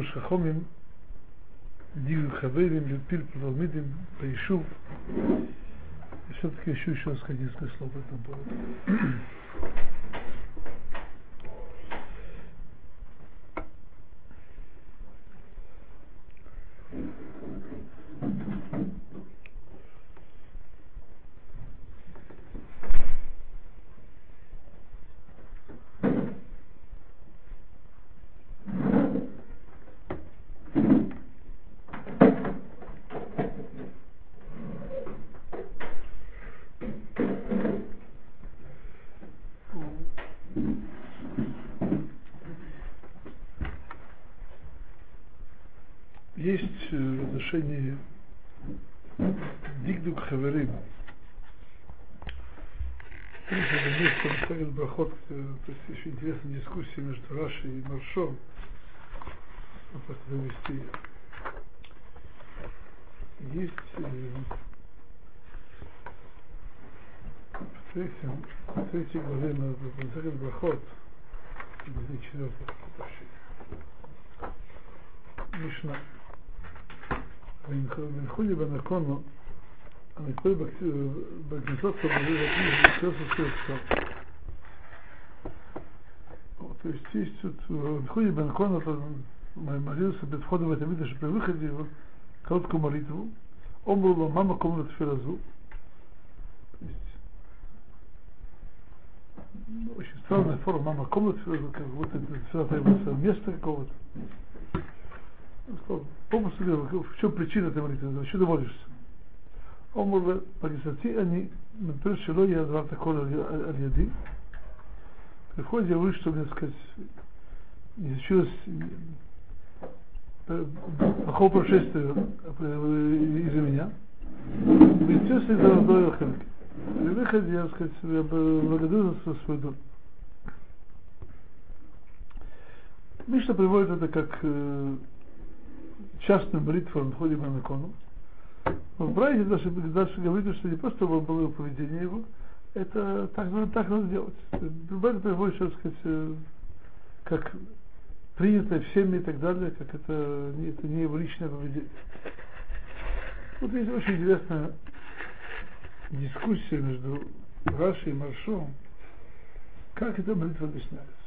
Ашиму Шахомим Дигу Хаверим, Люпир Палмидим, Паишу. И все-таки еще еще сказать несколько слов по этому поводу. есть в отношении Дигдук Хаверим. Это место Сагат Брахот, то есть еще интересная Рашей и Маршом. Вот так довести. Есть в третьем, в третьей главе на Сагат Брахот, главе четвертой, Мишна. Винхули Банакону, а Николь Бакнесот сообразил все состоится. То есть есть тут Винхули Банакону, это молился перед входом в это видно, при выходе его короткую молитву, он был мама комната Фиразу. То есть ну, очень странная форма мама комната Фиразу, как будто это место какого-то. Попросту говорю, в чем причина этой молитвы, что ты молишься? Он может погисати, они, например, шело я два такого аль-яди. При входе я вышел, чтобы, так сказать, не случилось плохого происшествия из-за меня. Естественно, из-за раздоя хелки. При выходе я, так сказать, я благодарю за свой дом. Мишна приводит это как частную молитву в икону. Но в Брайде дальше, дальше говорит, что не просто было поведение его, это так, так надо делать. Брайде приводит, что сказать, как принято всеми и так далее, как это, это не его личное поведение. Вот есть очень интересная дискуссия между Рашей и Маршом, как эта молитва объясняется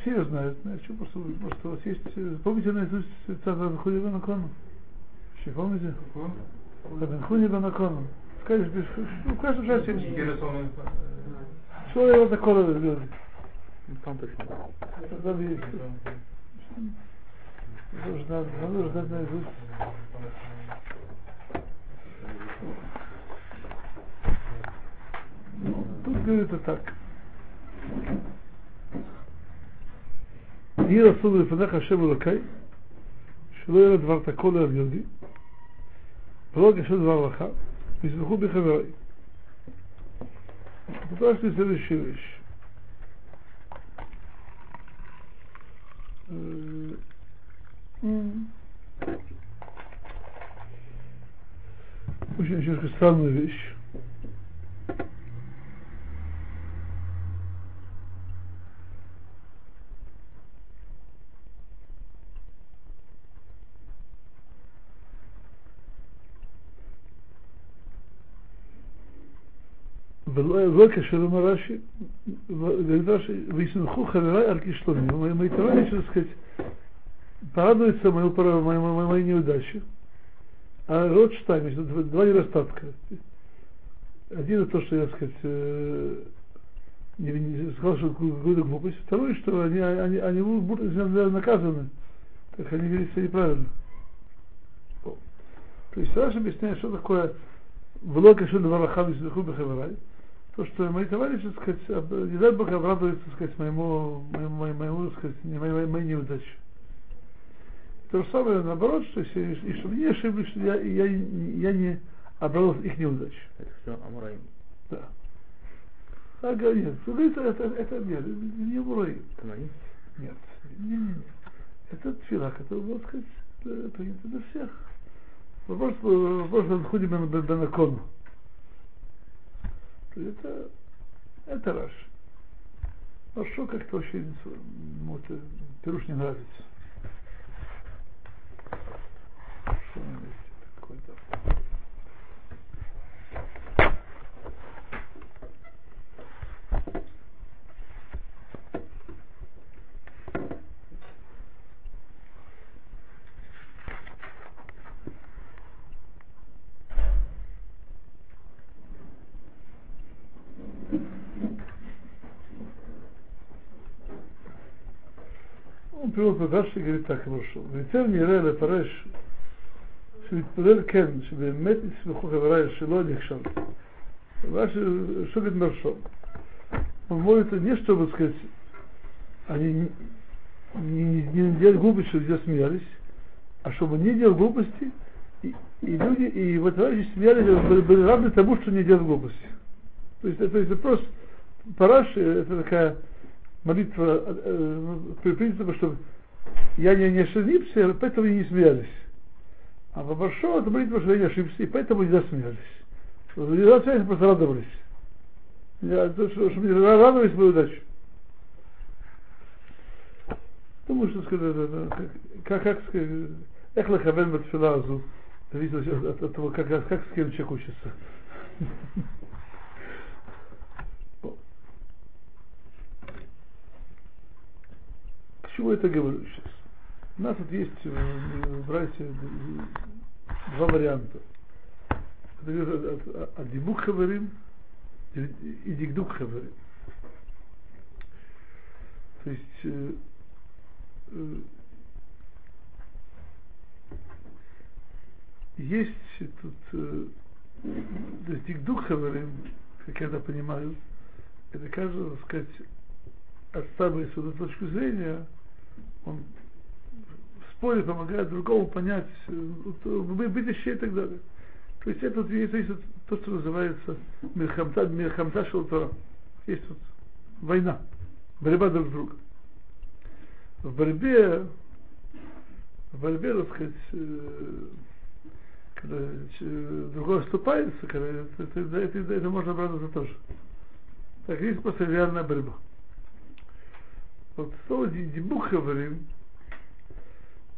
все знают, значит, просто, просто у вас есть, помните наизусть цитату Бенхуни Банакону? Еще помните? Бенхуни Банакону. Скажешь, в каждом шасе. Что его такое люди? Там точно. Там есть. Нужно, надо знать наизусть. Тут говорится так. יהי רצון לפניך השם אלוקי, שלא יהיה דבר תקול על יהודי, ולא יגשל דבר לך, и суху бихаверой. что следующую вещь. Э, очень, очень странная вещь. ולא כאשר אומר רש"י, говорит Раши, «Висмеху חברי על כישלוני». Мои товарищи, так сказать, порадуются мою, моей, моей, моей неудаче. А род штайм, два недостатка. Один это то, что я, так сказать, не, не сказал, что какую-то глупость. Второе, что они, они, они будут наказаны. Так они вели себя неправильно. То есть Раша объясняет, что такое влока шель варахам и смеху бехаварай то, что мои товарищи, так сказать, не дай Бог обрадуются, так сказать, моему, моему, моему так сказать, не, моей, моей неудаче. То же самое наоборот, что если, и чтобы не ошиблись, что я, я, я не обрадовался их неудаче. Это все Амураим. Да. А нет, это, это, это нет, не Амураим. Нет, не, не, не. Это тфила, который, можно сказать, принято для всех. Вопрос, вопрос, ходим на Бенакону это Это Раш. Хорошо, как-то очень, вот, Пируш не нравится. Что у привел Раши и говорит так, хорошо. ויתר נראה לפרש שמתפלל כן, שבאמת יסמכו חבריי שלא נכשל. Раши, что говорит Маршо? Он молится не чтобы сказать, они не, не, не делали глупости, чтобы все смеялись, а чтобы не делал глупости, и, и люди, и вот товарищи смеялись, были, были рады тому, что не делают глупости. То есть это, это просто Параши, это такая молитва э, при принципе, что я не, не ошибся, поэтому и не смеялись. А большому это молитва, что я не ошибся, и поэтому не засмеялись. Не засмеялись, просто радовались. Я, то, что, что мне радовались свою удачу. Думаю, что сказать, как, как сказать, эх лахавен батфилазу, зависит от, от того, как, как с кем человек учится. Чему я это говорю сейчас? У нас тут есть э, братья два варианта. Это говорит о дибук хаверим и дигдук хаверим. То есть э, э, есть тут э, то есть дигдук хаверим, как я это понимаю, это каждый, так сказать, отставив свою точку зрения, он в споре помогает другому понять будущее и так далее. То есть это, это есть то, что называется Мирхамта, Мирхамта Шелтора. Есть тут война, борьба друг с другом. В борьбе, в борьбе, так сказать, когда другой оступается, когда это, это, это, это можно обрадоваться тоже. Так есть просто реальная борьба. Вот слово дебух говорим,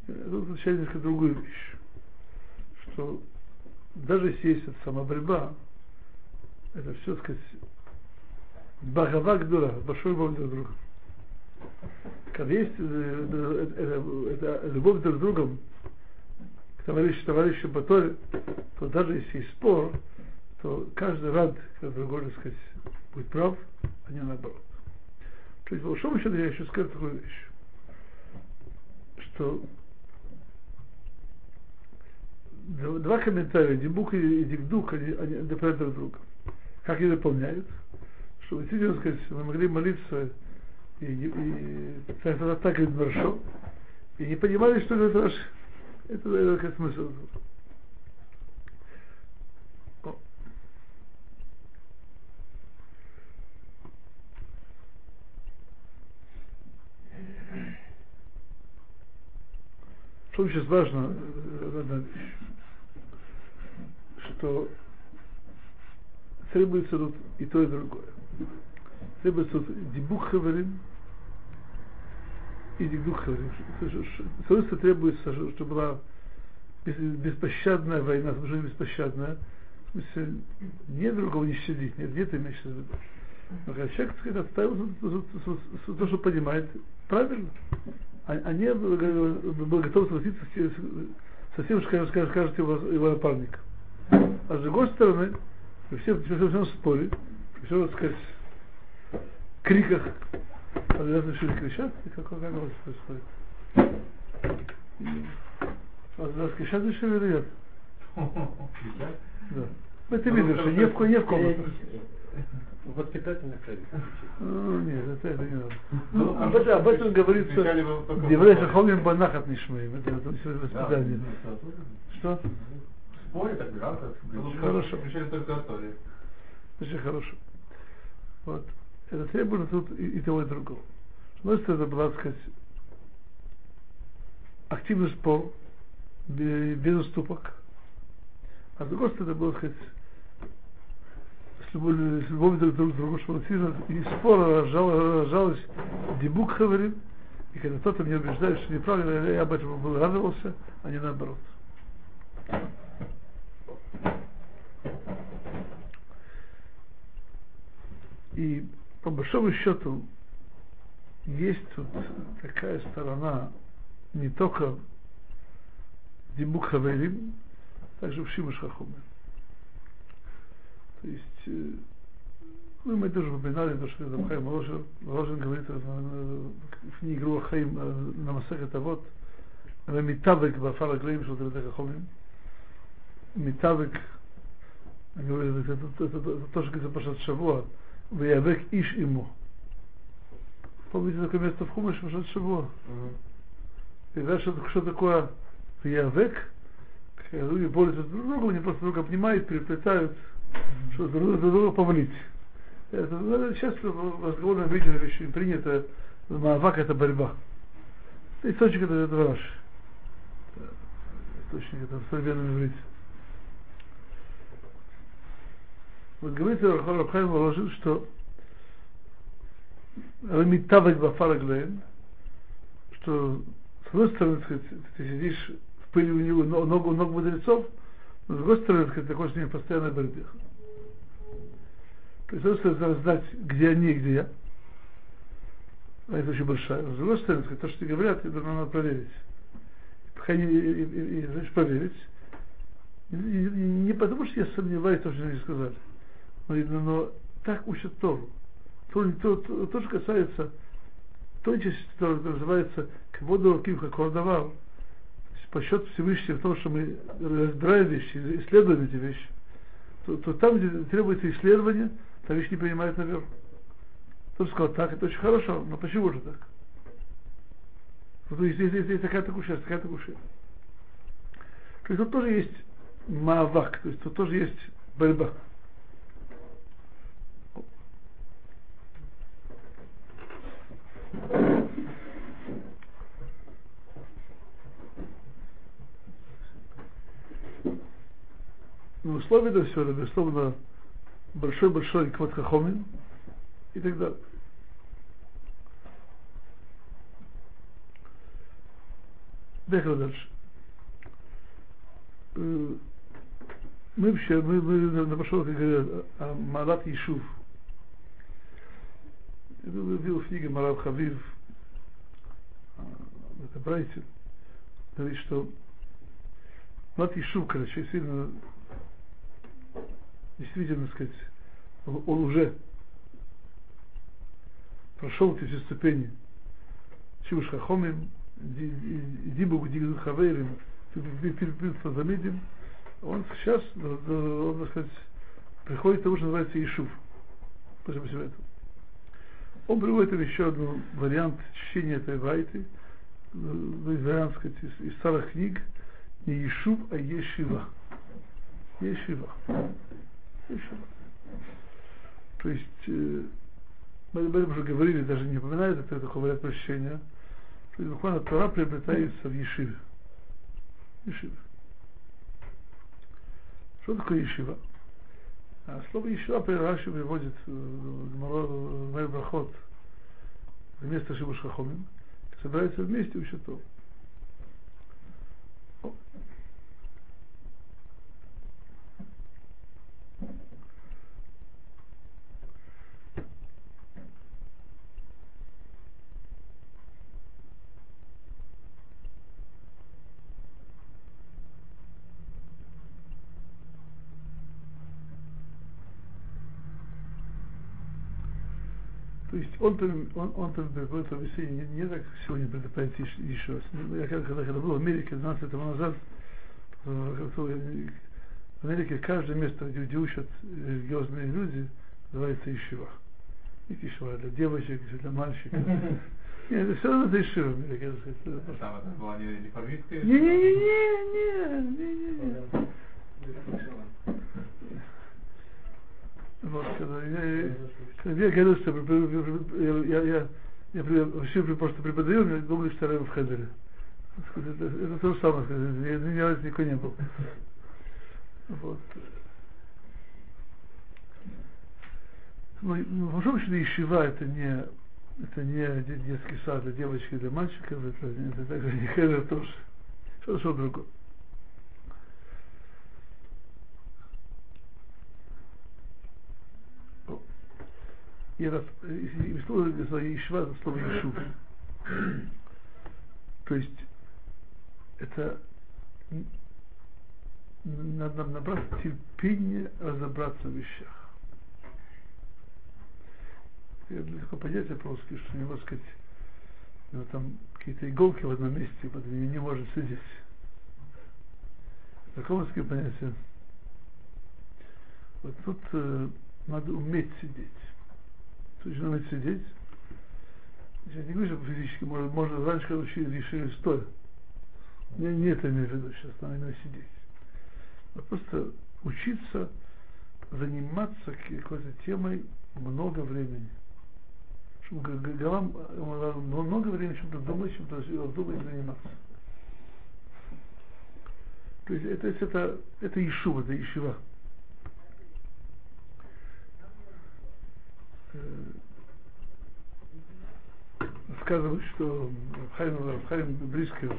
это означает немножко другую вещь. Что даже если есть эта сама борьба, это все, так сказать, багава гдура, большой любовь друг к другу. Когда есть это, это, это любовь друг к другу, к товарищу, товарищу по то даже если есть спор, то каждый рад, когда другой, так сказать, будет прав, а не наоборот. То есть, большому счету, я еще скажу такую вещь, что два комментария, Дибук и Дигдук, они, они дополняют друг друга. Как они дополняют? Чтобы действительно сказать, мы могли молиться и, и, и так, так говорит Маршо, и не понимали, что это наш, это, это, это смысл. Что сейчас важно, одна вещь, что требуется тут и то, и другое. Требуется тут дебух хаварим и дебух хаварим. Соответственно, требуется, чтобы была беспощадная война, потому беспощадная, в смысле, не другого не щадить, нет, нет имеешь в виду. Но когда человек, так сказать, отставил то, что понимает, правильно а не был готов согласиться со всем, что скажет, скажет, его, его напарник. А с другой стороны, при всем, при всем, всем споре, при всем, так сказать, криках, когда начали кричать, как, как, как у вас происходит? А вас кричат решили или нет? Да. Это видно, что не в, не в комнатах. Воспитательных целей. Ну, нет, это, это не надо. Ну, об, этом, об этом говорится Деврей Хахомим Банахат Нишмаим. Это, это воспитание. Что? Так гранта. Хорошо. Причем только истории. Очень хорошо. Вот. Это требуется тут и, и того, и другого. Одной стороны, это была, так сказать, активный спор, без уступок. А с другой стороны, это было, так сказать, чтобы любовью друг к другу, другу, сильно, и спора рожал, рожалась дебук говорим, и когда кто-то меня убеждает, что неправильно, я об этом был радовался, а не наоборот. И по большому счету есть тут такая сторона не только Дибук Хаверим, также в Хахуме. То есть, ну, мы тоже упоминали, то, что это Хайм Ложин, Ложин говорит в книге Руах Хаим на Масахе Тавот, Митавек Бафара Глейм, что это Хахумим. Митавек, говорит, это, это, это, это тоже говорится Пашат Шавуа, Ваявек Иш ему. Помните такое место в Хумыше Пашат Шавуа? И дальше что такое Ваявек? Когда люди борются друг с другом, они просто друг обнимают, переплетают, чтобы друг друга повалить. Это, ну, сейчас в разговорном виде очень принято, Маавак это борьба. Источник это, это враж. Источник это в современном иврите. Вот говорится, Рабхайм положил, что Рамитавек Бафараглейн, что с одной стороны, сказать, ты сидишь в пыли у него ногу, ног мудрецов, с другой стороны, сказать, ты хочешь с ними постоянно борьбе. То есть, стороны, знать, где они где я. А это очень большая. С другой стороны, сказать, то, что говорят, это надо проверить. Пока не, и, и, и, значит, проверить. И, и, не потому, что я сомневаюсь в том, что они сказали. Но, но так учат Тору. То, то, то, то, что касается той части, которая называется «Кводу Руким Хакордавал», по счету Всевышнего в том, что мы разбираем вещи, исследуем эти вещи, то, то там, где требуется исследование, там вещи не принимают наверх. Тот сказал, так, это очень хорошо, но почему же так? Есть здесь, здесь, здесь такая-то кушая, такая-то кушая. То есть тут тоже есть мавак, то есть тут тоже есть борьба. Но условия это все, безусловно, большой-большой квадхахомин и так далее. Поехали дальше. Мы вообще, мы, мы на прошлом, как говорят, о Марат Ишув. Я в книге Марат Хавив, это Брайтин, говорит, что Марат Ишув, человек сильно действительно сказать, он уже прошел эти все ступени. Чивуш Хахомим, Дибу Дигду Хаверим, заметим, он сейчас, он, так сказать, приходит к что называется Ишув. После всего. Он приводит еще один вариант чтения этой вайты, вариант, сказать, из, из старых книг, не Ишув, а Ешива. Ешива. То есть, э, мы об этом уже говорили, даже не упоминают это, вариант прощения. То есть, буквально Тора приобретается в Ешиве. Ешива. Что такое Ешива? А слово Ешива Раши приводит в Мэр Брахот вместо Шибуш Хахомим, собираются вместе учат Тору. То есть он, он, он в объяснение не, не так сегодня предупредить еще раз. Я когда, когда был в Америке 12 лет назад, в Америке каждое место, где, где учат религиозные люди, называется Ишива. И Ишива для девочек, для мальчиков. Нет, это все равно это Ишива в Америке. Там это была не реформистская? Не-не-не-не-не. Вот, когда я, когда я говорил, что я, я, я, вообще просто преподаю, мне думали, что я в Хедере. Это, это то же самое, я ни разу никакой не был. Вот. ну, ну, в большом счете ишива это не это не де- детский сад для девочек и для мальчиков, это, это также не хедер тоже. Что что другое. О. И это, и- слово, слово ишива, это слово ишув. То есть это надо набраться терпения разобраться в вещах. Я для такое понятие по-русски, что не можно сказать, у него там какие-то иголки в одном месте, поэтому не, не может сидеть. Русское понятие. Вот тут э, надо уметь сидеть. То есть надо сидеть. Я не говорю, что физически можно, можно раньше, когда учили, решили стоя. Не, не это имею в виду сейчас, надо именно сидеть. А просто учиться заниматься какой-то темой много времени. Чтобы г- г- голова э, много времени чем-то думать, чем-то думать, заниматься. То есть это, это, это ишув, это ишива. Э, Сказывают, что Хайм, Хайм него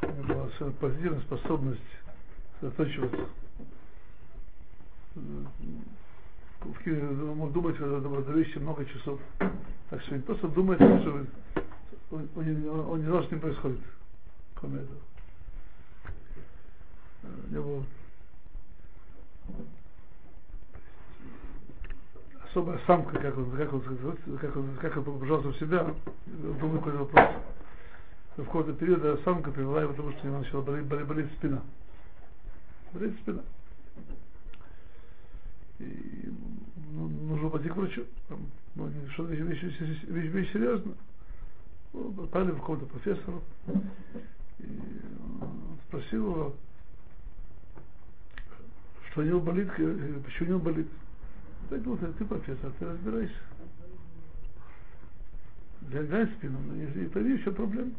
была позитивная способность сосредоточиваться. Э, мог думать о о вещи много часов. Так что не просто думает, что он, он, он не знал, что с ним происходит. Кроме этого. Э, У него особая самка, как он, как он, как он, как он погружался в себя, думаю, какой вопрос. В какой-то период самка привела его к тому, что у него начала болеть, болеть, болеть спина. Болеть спина. И ну, нужно пойти к врачу. Ну, что вещь, вещь, вещь, вещь, вещь серьезная. Ну, попали в какого-то профессора. И спросил его, что у него болит, э, почему у него болит. Вот, ты профессор, ты разбирайся. Глянь спину, ну, и, и пойми, что проблема.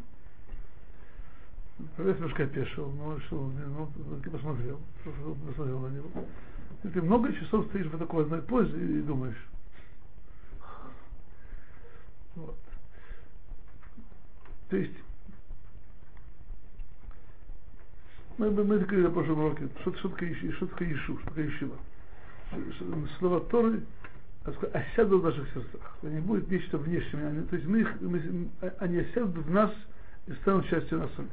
Профессор немножко опешил, ну что, ну, посмотрел, посмотрел на него. И ты много часов стоишь в такой одной позе и думаешь. Вот. То есть, мы, мы, мы говорили на прошлом уроке, что, что такое Иши- что такое Ишу, что. Слова Торы осядут в наших сердцах. Это не будет нечто внешнее. Они- То есть мы их, мы, они осядут в нас и станут частью нас самих.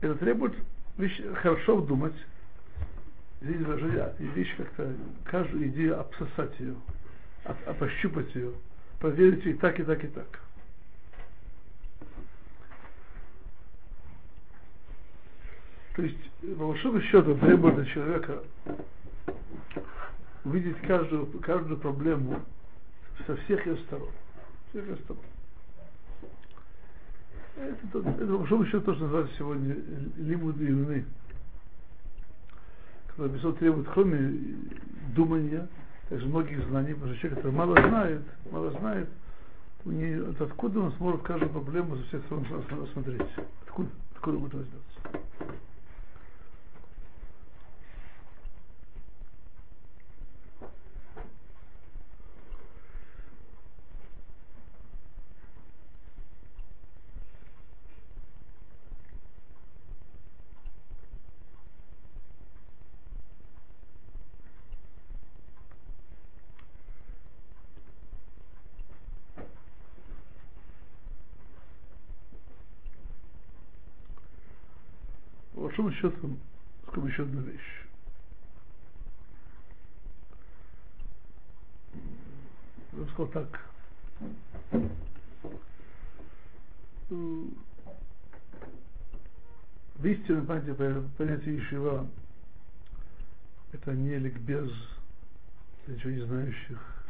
Это требует вещь, хорошо вдумать, здесь выражение, вещь как-то, каждую идею обсосать ее, об- пощупать ее, проверить и так, и так, и так. То есть, по большому счету, требует от человека увидеть каждую, каждую проблему со всех ее сторон. Всех ее сторон. Это, то- это по большому счету то, что сегодня лимуд и юны. Когда Бесот требует, кроме думания, также многих знаний, потому что человек, который мало знает, мало знает, это откуда он сможет каждую проблему со всех сторон рассмотреть? Откуда? Откуда будет возьмется? По большому счету, скажем еще одну вещь. Я бы сказал так. В истинном понятии, по- понятие Ишива это не ликбез для ничего не знающих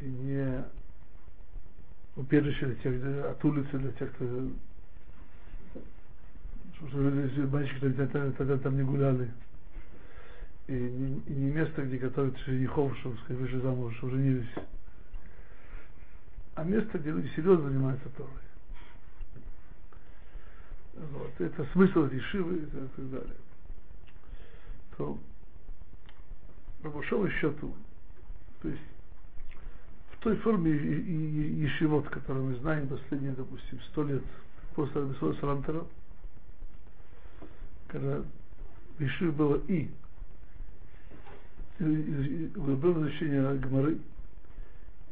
и не убежище для тех, для- от улицы для тех, кто что, мальчики тогда, тогда, там не гуляли. И не, и не место, где готовят женихов, чтобы сказать, вышли замуж, чтобы женились. А место, где люди серьезно занимаются Торой. Вот. Это смысл этой шивы и так далее. То по большому счету, то есть в той форме ешивот, которую мы знаем последние, допустим, сто лет после Рабисова Салантера, когда в Ешиве было и углубленное изучение Гмары,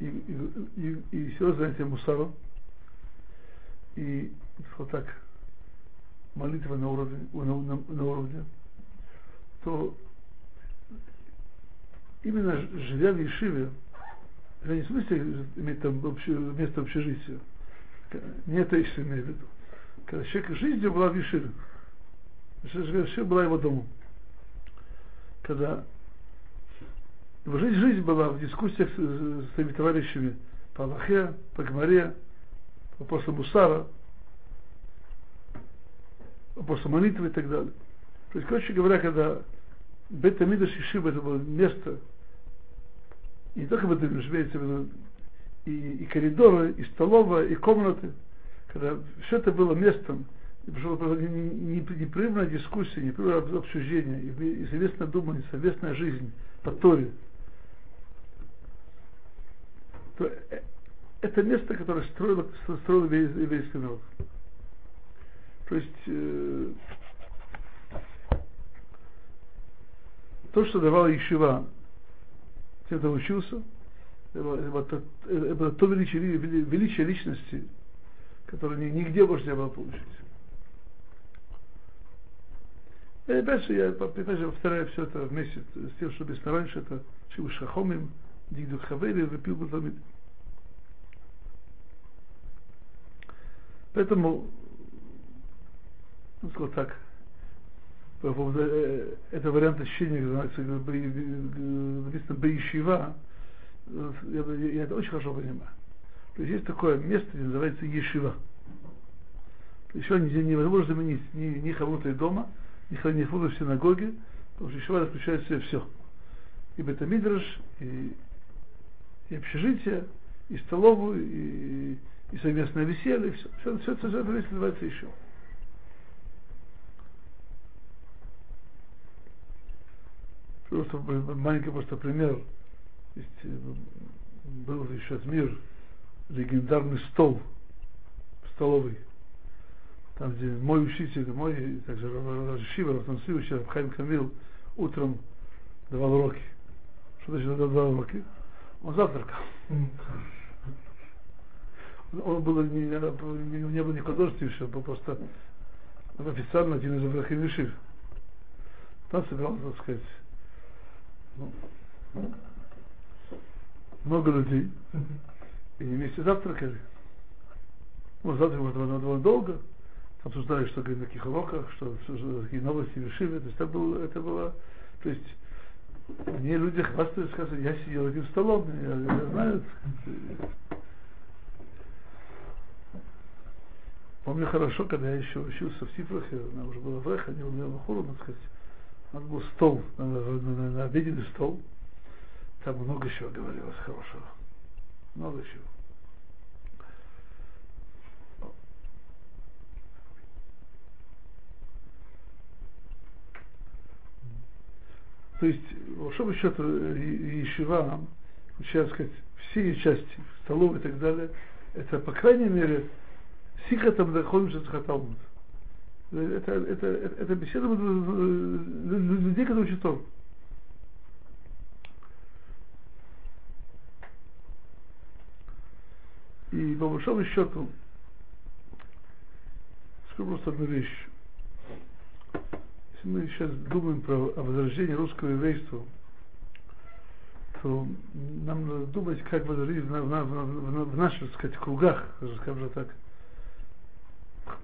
и, и, и, и все занятие Мусаром, и вот так, молитва на уровне, на, на, на уровне, то именно живя в Ешиве, это не в смысле иметь там обще, место общежития, не это еще имею в виду. Когда человек жизнь была в Ешиве, Ешива была его домом. Когда его жизнь, жизнь была в дискуссиях с, с своими товарищами по Аллахе, по Гмаре, по вопросу Мусара, вопросу молитвы и так далее. То есть, короче говоря, когда Бета Мидаш Ешива это было место, и не только Бета Мидаш, имеется в виду и, и коридоры, и столовая, и комнаты, когда все это было местом, непрерывная дискуссия, непрерывное обсуждение, и совместное думание, совместная жизнь по Торе, то э, это место, которое строило, строил еврейский народ. То есть э, то, что давал Ишива тем, кто учился, это было, это было то величие, величие личности, которое нигде больше не было получить. И опять же, я опять же повторяю все это вместе с тем, что объяснил раньше, это Шиву Шахомим, Дигдук Хавери, Вепил Бутамид. Поэтому, ну, сказал так, поводу э, это вариант ощущения, называется, написано Бейшива, я, я это очень хорошо понимаю. То есть есть такое место, называется Ешива. Еще невозможно заменить ни, ни хаврута дома, ни хаврута в синагоге, потому что Ешива включает в себя все. И бетамидраш, и, и общежитие, и столовую, и, и совместное веселье, и все. Все, все, все, все это вместе называется еще. Просто маленький просто пример. Есть, э, был еще мир, легендарный стол в столовой. Там, где мой учитель, мой, также Шива, Ратансу, учитель Хайм Камил, утром давал уроки. Что значит давал уроки? Он завтракал. Он был не, не, был не художественный, был просто официально один из Аврахим Ишив. Там собирался, так сказать, ну, много людей, и вместе завтракали. Ну, завтракали довольно, довольно долго, обсуждали, что говорит на каких уроках, что, какие новости решили. То есть это было, это было, то есть мне люди хвастались, сказали, я сидел этим столом, я, я знаю. Помню хорошо, когда я еще учился в Сифрахе, она уже была в Эхо, не умела Хуру, так сказать, у нас был стол, на, на, на, на обеденный стол. Там много чего говорилось хорошего. Много чего. То есть, по счету, Ешива, сейчас сказать, все части, столовые и так далее, это, по крайней мере, сикатом доходим, что Талмуд. Это, это, это, это беседа людей, которые учат Тору. И по большому счету, скажу просто одну вещь. Если мы сейчас думаем про о возрождении русского еврейства, то нам надо думать, как возродить в, в, в, в, в наших, так сказать, кругах, скажем так,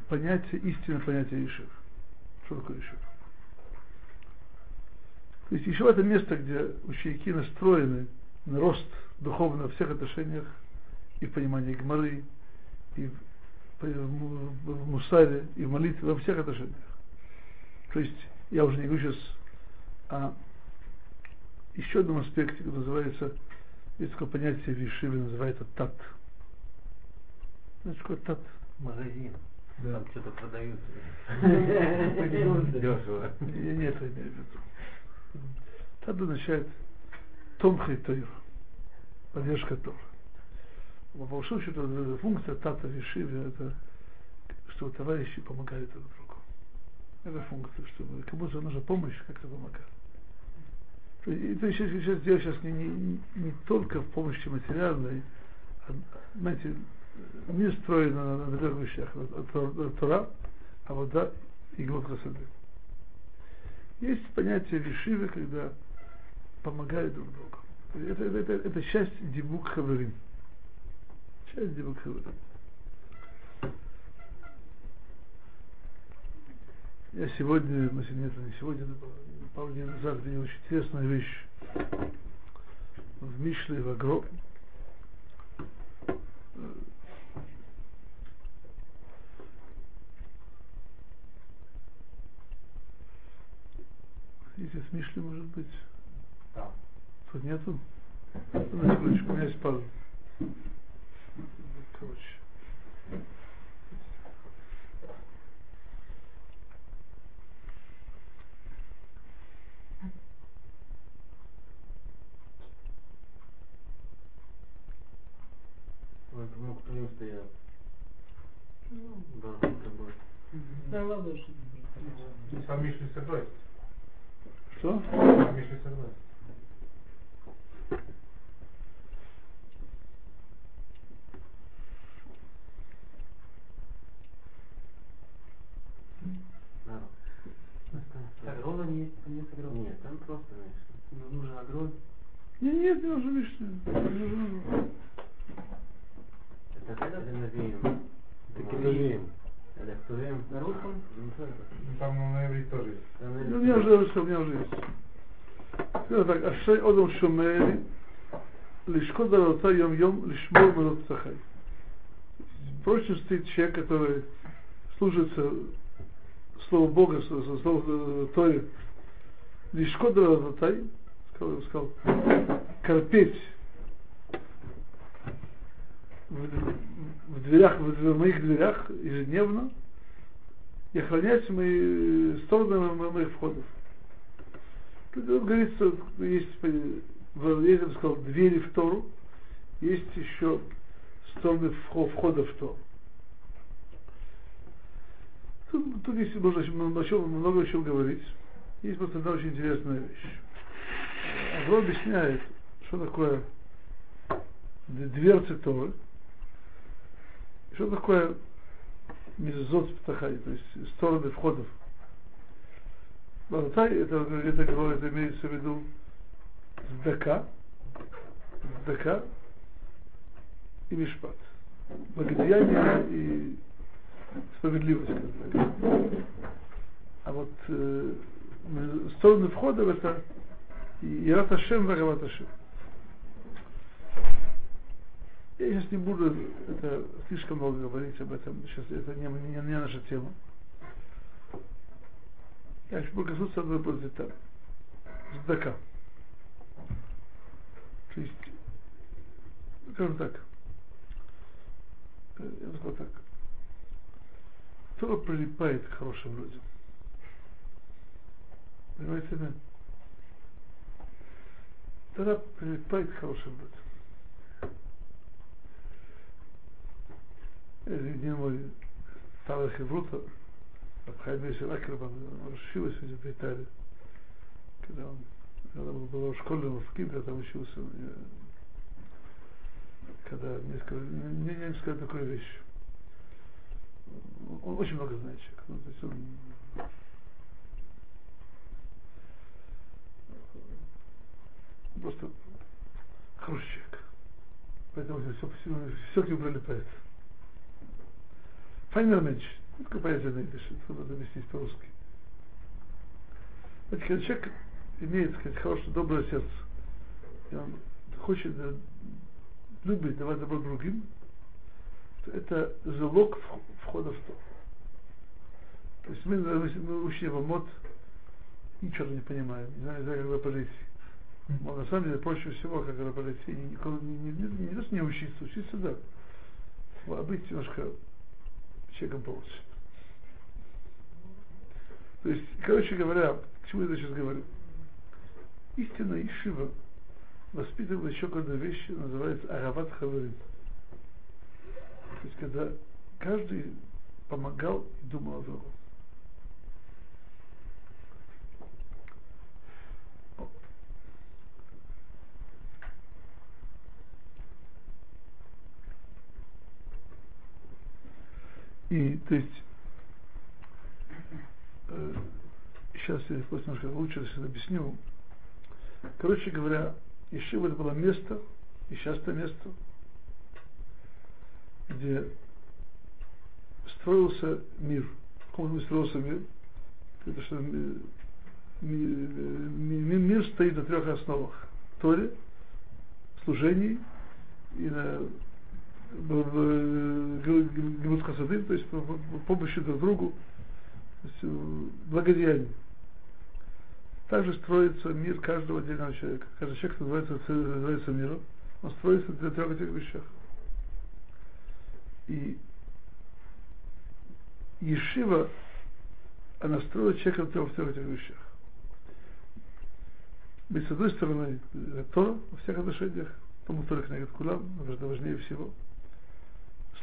понятие, истинное понятие Ишив. Что такое Ишив? То есть еще это место, где ученики настроены на рост духовно во всех отношениях, и в понимании Гмары, и в, в, в Мусаре, и в молитве, во всех отношениях. То есть, я уже не говорю сейчас о еще одном аспекте, который называется, есть такое понятие в Ешиве, называется тат. Знаете, такое тат? Магазин. Да. Там что-то продают. Дешево. Я не это имею в виду. Тат означает Томхай Тойр, поддержка Тора. По большому счету, функция Тата Вишивы, это что товарищи помогают друг другу. Это функция, чтобы кому-то нужна помощь, как-то помогать. Это сейчас, сейчас дело сейчас не, не, не только в помощи материальной, а, знаете, мир строен на, на, трех вещах. Тора, а вода и глотка сады. Есть понятие вишивы, когда помогают друг другу. Это, это, это, это часть дебук хаверим. Часть дебук хаверим. Я сегодня, ну, нет, не сегодня, пару дней назад видел очень интересную вещь в Мишле, в Агро. Если с Мишли может быть. Да. Тут нету? На секундочку, у меня есть пазл. Короче. Вот мог по ним стоял. Ну, должен тобой. Да ладно, что С вами Мишли согласен. Что? С вами Мишли согласен. Да. Агрона не, не с агрона. Нет, там просто, знаешь, ну, нужен агрон. Не, нет, не нужно Мишли. Так это Навеем. Так Навеем. Это кто на русском? Ну, там на иврите тоже есть. Ну, у меня уже на русском, у меня уже есть. Все так, ашей одом шумер, лишкот дароца йом-йом, лишмор мадот сахай. Проще стоит человек, который служится Слово Бога, Слово э, Торе, лишь Кодра Затай, сказал, сказал, корпеть в, дверях, в, моих дверях ежедневно и охранять мои стороны мо- моих входов. Тут вот говорится, есть, э, в- я бы сказал, двери в Тору, есть еще стороны вхо- входа в Тору. Тут, тут есть можно о чем- много о чем говорить. Есть просто одна очень интересная вещь. Авро объясняет, что такое дверцы Торы, что такое мезозот птахай, то есть стороны входов. Балатай, это, это, это имеется в виду сдака, сдака и мишпат. Благодеяние и справедливость. А вот э, стороны входа это Ират Ашем, Вагават Ашем. Я сейчас не буду, это слишком много говорить об этом, сейчас это не, не, не наша тема. Я хочу коснуться одной детали. Сдака. То есть, скажем так, э, я бы сказал так, Тора прилипает к хорошим людям. Понимаете, да? Тора прилипает к хорошим людям. Один мой старый хеврута, Акерман, он учился в Италии. Когда он когда он был в школе в Кипре, там учился. Когда мне сказали, мне, мне сказали такую вещь. Он очень много знает человек. Ну, то есть он просто хороший человек. Поэтому все, все, все нему прилипает. Файнерменч. Такое понятие на идыше, это надо объяснить по-русски. Знаете, когда человек имеет, так сказать, хорошее, доброе сердце, и он хочет, да, любит давать добро другим, то это залог вх- входа в то. То есть мы, мы, мы учим его мод, ничего не понимаем, не знаем, не знаем, как пожить. Но на самом деле проще всего, как это пожить, не, не, не, не, просто не учиться, учиться да, а быть немножко человеком получше. То есть, короче говоря, к чему я сейчас говорю? Истинная Ишива воспитывал еще когда вещи называется Арават Хаверит. То есть когда каждый помогал и думал о другом. И, то есть, э, сейчас я просто немножко лучше сейчас объясню. Короче говоря, Ишива это было место, и сейчас это место, где строился мир. В каком строился мир? Это что мир, мир, мир стоит на трех основах. Торе, служении и на Гемут Хасадым, то есть помощи друг другу, то есть благодеяние. Также строится мир каждого отдельного человека. Каждый человек называется, называется миром. Он строится для трех этих вещах. И Ешива, она строит человека в трех, этих вещах. Быть с одной стороны, Тора во всех отношениях, тому Тора книга Кулам, это важнее всего.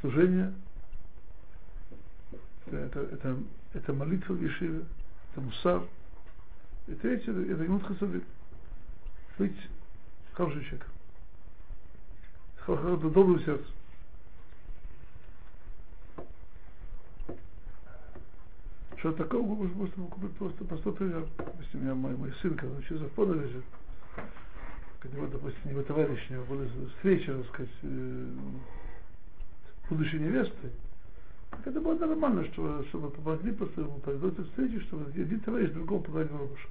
Служение, это, это, это, это молитва в Ешиве, это мусар, и третье, это Гимут Хасадим. Быть хорошим человеком. С добрым сердцем. Что такого можно просто купить просто простой пример. Допустим, меня мой, мой сын, когда учился в Поновиже, когда его, допустим, его товарищ, у него была встреча, так сказать, э, будущей невесты, так это было нормально, что, чтобы помогли ему подготовить встречу, чтобы один товарищ другому подать воробушка.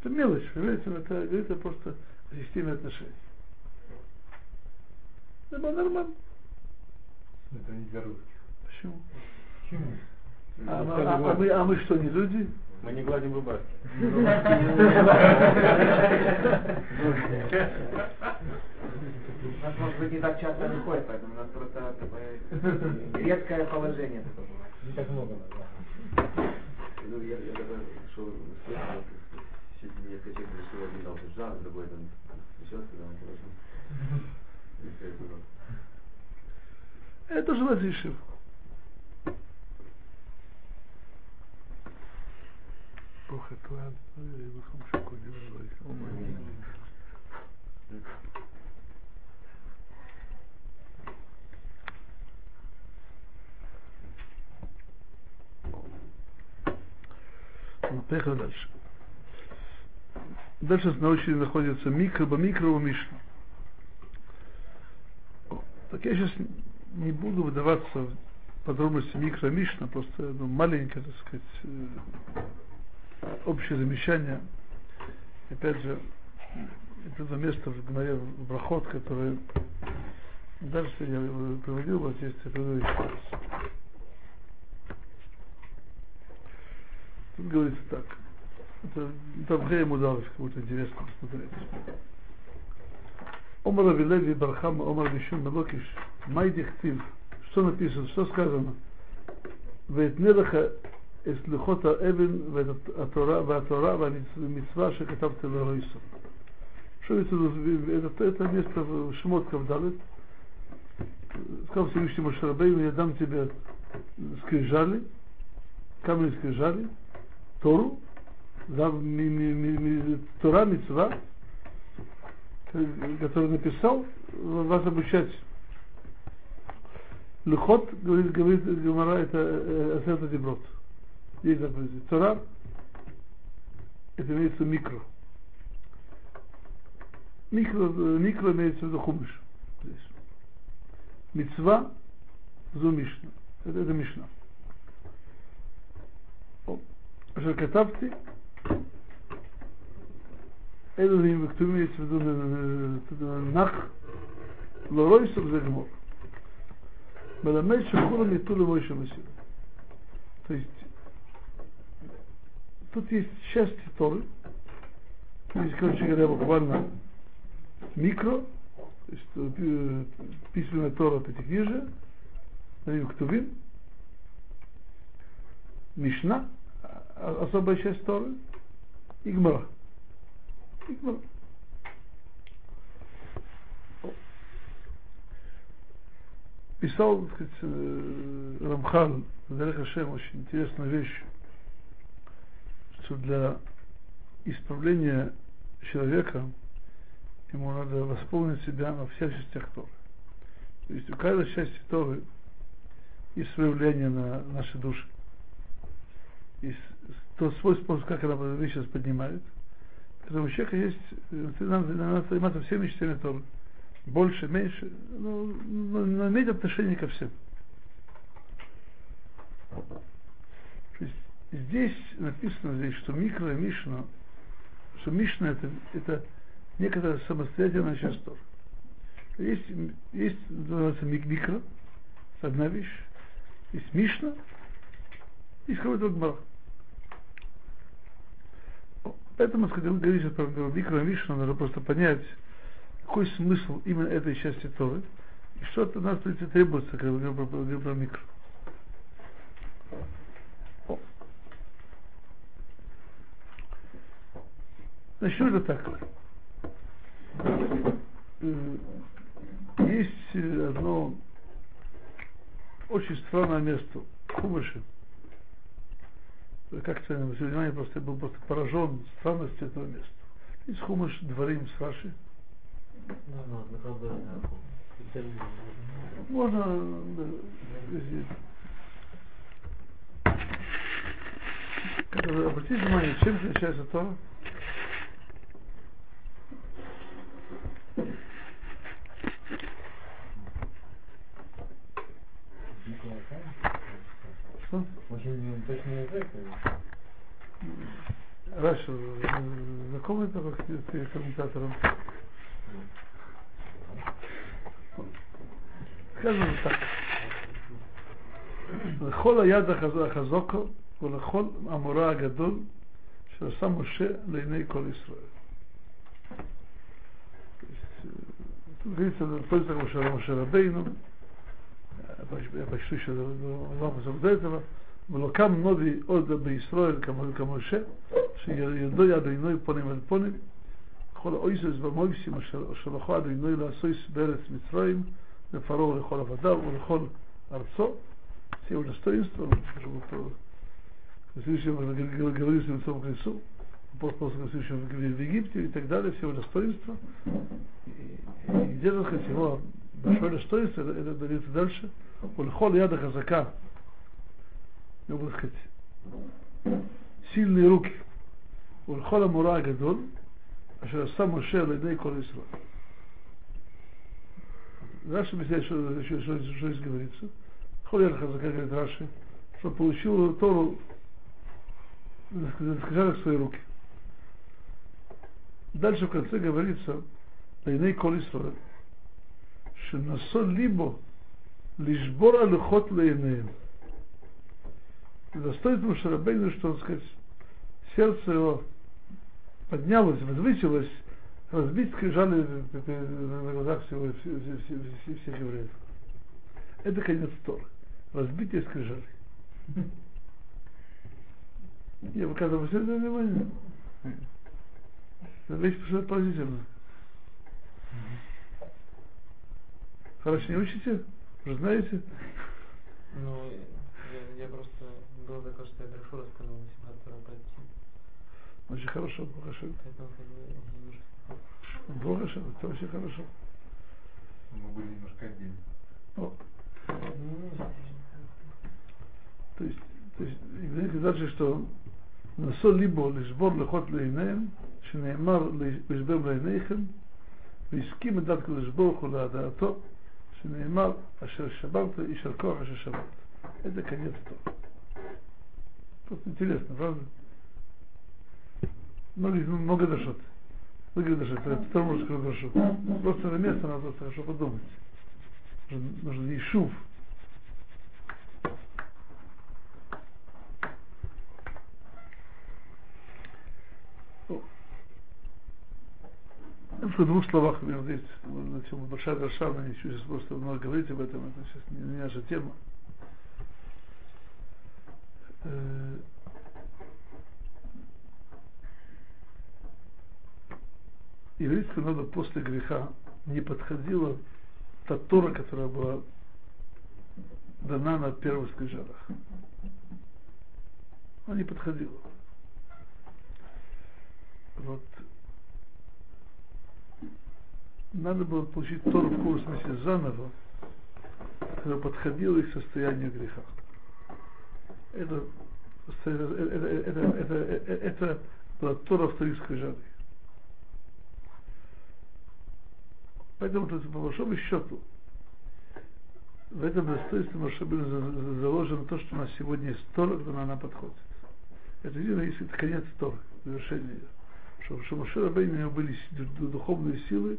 Это мелочь, понимаете, это, это просто система отношений. Это было нормально. Это не для русских. Почему? Почему? А, мы, а, а, мы, а мы что, не люди? Мы не гладим рубашки. У нас, может быть, не так часто выходит, поэтому у нас просто такое редкое положение. такое бывает. Не так много надо. Ну, я, я когда шел слышал, несколько человек решил один дал жар, другой там еще сказал. И все это было. Это Бог отлад, ну я его сумчику не вызываюсь. Поехали ну, дальше. Дальше на очереди находится микро, микро у Мишна. Так я сейчас не буду выдаваться в подробности микро Мишна, просто ну, маленькая, так сказать, общее замечание. Опять же, это место в Гмаре в Брахот, которое дальше я приводил вот здесь, я приведу еще раз. Тут говорится так. Это, в Гея Мудалов, как будто интересно посмотреть. Омар Авилеви Бархам, Омар Бишун Мелокиш, Майди Хтив, что написано, что сказано? Ветнелаха эслихота эвен והתורה והמצווה שכתבתי לאלוהיסו. Что это, это, это место в Шмот Кавдалет. Сказал Всевышний Машарабейну, я дам тебе скрижали, камень скрижали, Тору, да, ми, ми, ми, ми, Тора, Мицва, который написал, вас обучать. Лехот, говорит, говорит Гамара, это Асерта Деброд. Есть заповеди. Тора, это имеется микро. Микро, микро имеется в виду хумыш. Здесь. Мицва, зу Мишна. Это, это Мишна. אשר כתבתי, אלו דברים וכתובים יצוודו נח, לא לא יסוף זה גמור. מלמד שכולם יתו למוישה מסיר. То есть, тут есть части Торы, есть, короче говоря, буквально микро, то есть письменная Тора Пятикнижия, Ктувин, Мишна, особая часть Торы и Гмара. Писал, так сказать, Рамхал, Дарех Хашем, очень интересную вещь, что для исправления человека ему надо восполнить себя во всех частях Торы. То есть у каждой части Торы есть свое влияние на наши души. Есть тот свой способ, как она сейчас поднимает. Когда у человека есть, э, надо, надо заниматься всеми частями Торы. Больше, меньше, ну, но, но иметь отношение ко всем. Здесь написано здесь, что микро и Мишна, что Мишна это, это некоторая самостоятельная часть Тора. Есть, есть называется микро, одна вещь, есть Мишна, есть какой-то Гмара. Поэтому, когда мы говорим про микро и Мишну, надо просто понять, какой смысл именно этой части Торы, и что от нас требуется, когда мы говорим про, про микро. Начну это так. Есть одно очень странное место в Хумыше. Как-то внимание просто был просто поражен странностью этого места. Есть Хумыш Дворим с Раши. Можно, да, Обратите внимание, чем отличается Тора? לכל היד החזוקו ולכל המורה הגדול שעשה משה לעיני כל ישראל. מבין את הפוליטיקה כמו של משה רבינו, בשליש הזה לא, לא מסוגלת, לא. אבל ולא קם נובי עוד בישראל כמשה, שידו יד עינוי פונים אל פונים. כל האויסס והמויסים אשר לכו אדינוי לעשויס בארץ מצרים, לפרעה ולכל עבדיו ולכל ארצו, с его достоинством, чтобы в следующем говорили с лицом к лицу, после следующего в Египте и так далее, все его достоинства. И где, так сказать, его большое достоинство, это, это говорится дальше, Ульхол яда хазака, ну, так сказать, сильные руки. Ульхол амура гадол, אשר עשה משה על ידי כל ישראל. Раши объясняет, что, что, что, что здесь говорится. Ходят Хазака, говорит Раши, что получил Тору, сказали в свои руки. Дальше в конце говорится, לעיני כל ישראל, שנשוא ליבו לשבור הלוחות לעיניהם. Достоинство Шарабейну, что, он сказать, сердце его поднялось, возвысилось, разбить скрижали на глазах всего, всех, всех, евреев. Это конец Торы. Разбитие скрижали. Я показываю все это внимание. Это вещь совершенно поразительная. Хорошо, не учите? Уже знаете? Ну, я, я просто было такое, что я Симхатура пройти. Очень хорошо, хорошо. Поэтому как бы не нужно. Хорошо, это очень хорошо. Мы были немножко отдельно. О, Ну, то есть, то есть, и говорится дальше, что נשוא ליבו לשבור לחות לעיניהם, שנאמר לשבר לעיניכם, והסכים את דת הקדוש ברוך הוא להדעתו, שנאמר אשר שברת יישר כוח אשר שברת. Это конец Тора. Просто интересно, правда? Много, много. Много дошот. Это Тор может сказать дошот. Просто на место надо хорошо подумать. Нужен, нужен ишув. в двух словах, наверное, здесь на тему большая дроша, но не сейчас просто много говорить об этом, это сейчас не, не наша тема. Еврейскому народу после греха не подходила та Тора, которая была дана на первых скрижалях. Она не подходила. Вот. Надо было получить Тору в каком смысле заново, которая подходила их состоянию греха. Это, это, это, это, это, это была Тора вторых скрижалей. Поэтому, то есть, по большому счету, в этом достоинстве Машабин заложено то, что у нас сегодня есть Тора, когда она подходит. Это видно, если это конец Торы, завершение ее. Что, что Маше Рабейн у него были духовные силы,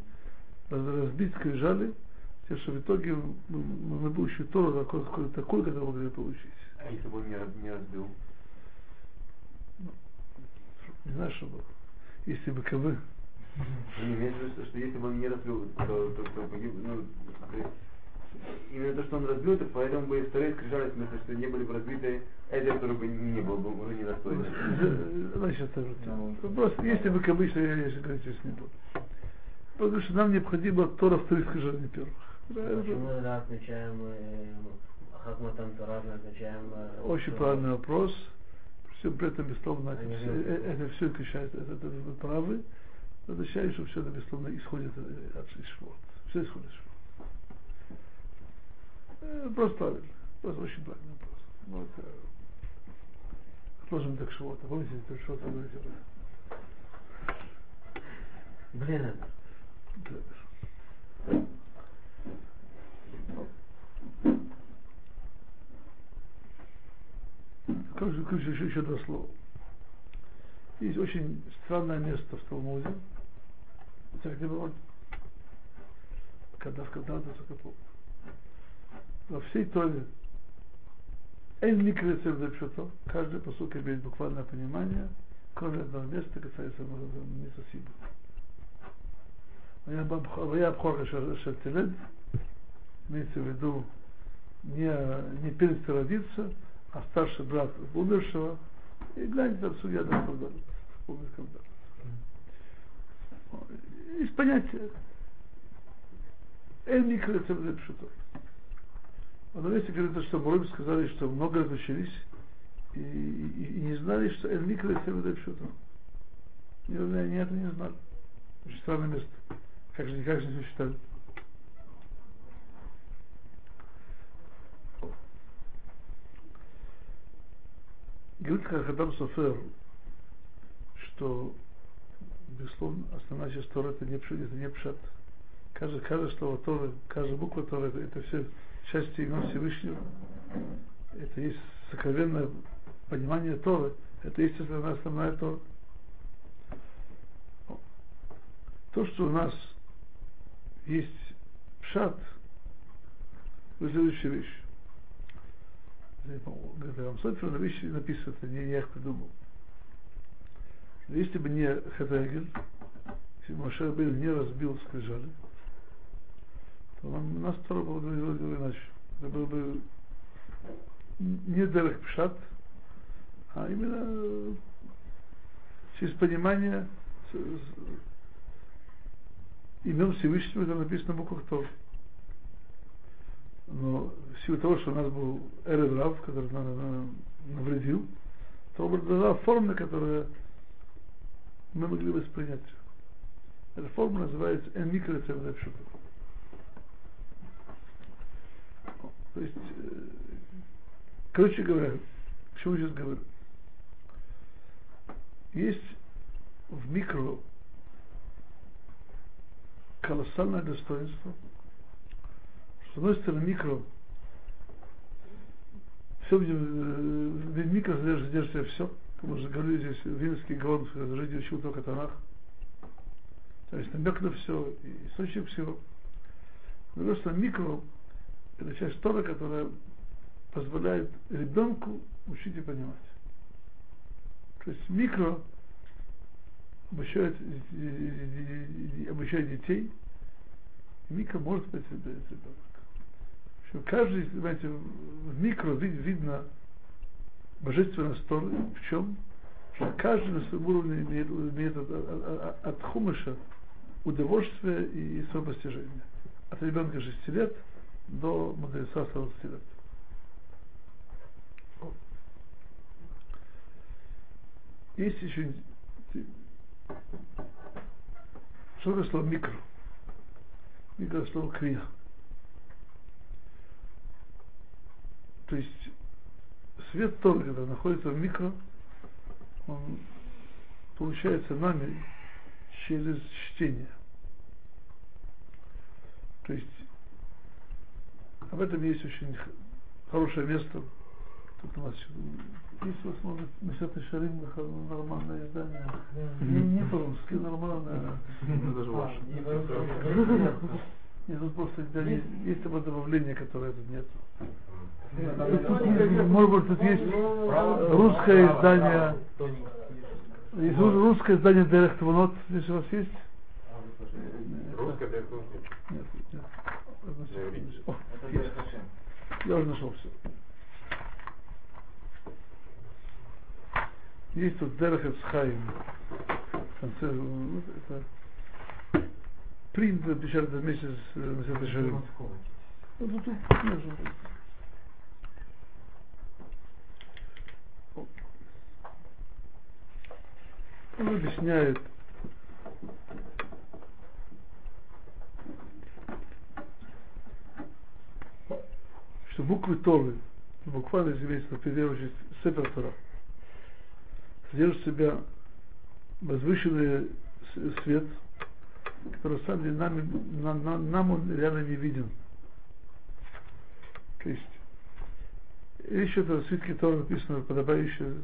разбить скрижали, те, что в итоге мы, получили Тору такой, такой, который могли получить. А если бы он не, раз- не разбил? Не знаю, что было. Если бы КВ. Не, имеется в виду, что если бы он не разбил, то, то, то погиб, ну, то есть, именно то, что он разбил, это поэтому бы и вторые скрижали, в смысле, что не были бы разбиты, это, который бы не был бы уже недостойный. Значит, это же тема. Просто если бы КВ, что я здесь не буду. Потому что нам необходимо Тора вторых скрижалей, не первых. Почему тогда отмечаем э, Хахматам Тора, мы отмечаем... э, Очень что- правильный вопрос. Все при этом безусловно, это, Они все, живут. э, это все отличается, это, это вы правы. Но означает, что все безусловно исходит э, от Швот. Все исходит от Швот. Просто правильно. Просто очень правильный вопрос. Вот, э, отложим так Швота. Помните, это Швота говорите? Блин. Да. Короче, короче, еще, еще два слова. Есть очень странное место в Талмуде когда сказал это Сукапу. Во всей Торе Эль Микресев Запшуто, каждый посук имеет буквальное понимание, кроме одного места, касается Мисусиба. Я обхожу Шертелед, имеется в виду не, не перед родиться, а старший брат умершего, и глянь там судья, да, помнит, когда. Понятие Эль Микро Пшуто. А на месте говорится, что Муроми сказали, что много раз учились и, и, и не знали, что Эль Микро Пшуто. Они это не знали. Очень странное место. Как же, как же не считали? Говорит Хахадам Софер, что, безусловно, основная часть Тора это не это не пшат. Каждое, каждое слово Торы, каждая буква Торы, это, это все части имен Всевышнего. Это есть сокровенное понимание Торы. Это есть основная, основная Тора. То, что у нас есть пшат, это следующая вещь. Говорит, Софер на вещи написано, это не я их придумал. Если бы не Хедегель, если бы Машер Бейн не разбил скрижали, то нам, нас Тора было бы иначе. Это был бы не Дерех Пшат, а именно через понимание имен Всевышнего, это написано в буквах Тор. Но в силу того, что у нас был Эред Рав, который на- на- навредил, то дала форма, которая мы могли воспринять. Эта форма называется Эмикро Цевдепшута. То есть, э, короче говоря, к чему я сейчас говорю? Есть в микро колоссальное достоинство. С одной стороны, микро, все в микро содержит, содержит в себе все. Мы уже говорили здесь, Винский Гаон в учил только Танах. То есть намек на все, и источник всего. Другой стороны, микро – это часть Тора, которая позволяет ребенку учить и понимать. То есть микро обучает, обучает детей, и микро может быть ребенок. Общем, каждый, знаете, в микро вид- видно божественность Торы в чем? Что каждый на своем уровне имеет, имеет от, от, хумыша удовольствие и свое постижение. От ребенка 6 лет до мудреца 40 лет. Есть еще что такое слово микро? Микро слово крия. То есть свет Торы, когда находится в микро, он получается нами через чтение. То есть об этом есть очень хорошее место. Тут у нас есть возможность Месет Шарим нормальное издание. Не, не по-русски, нормальное. Даже ваше. Нет, тут просто да, есть, есть добавление, которое тут нет. Может быть, тут есть русское издание. Есть ру- русское издание Дерех Твунот, здесь у вас есть? Русская для этого Нет, нет. Я уже нашел все. Есть тут Дерех Эцхайм. В конце, ну, это принт печатает вместе с Месет Шарим. Ну, тут. Он объясняет, что буквы Торы, буквально в первую очередь Сепер Тора, содержат в себя возвышенный свет, который сам деле нами, на- на- нам он реально не виден. То есть речь идет о свитке Тора написано подобающее,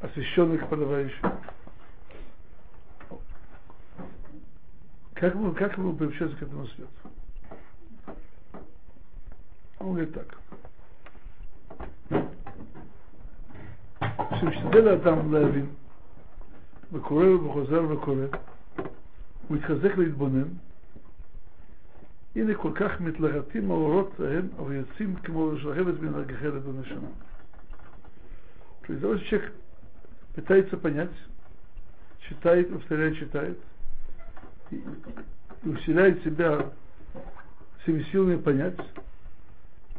освященных подобающее. Как мы, как мы приобщаться к этому свету? Он говорит так. שמשתדל האדם להבין, וקורא וחוזר וקורא, הוא מתחזק להתבונן, הנה כל כך מתלהטים האורות ההם, אבל יוצאים כמו שלהבת מן הגחלת בנשמה. То есть, если человек пытается понять, читает, повторяет, читает, и, и усиляет себя всеми силами понять,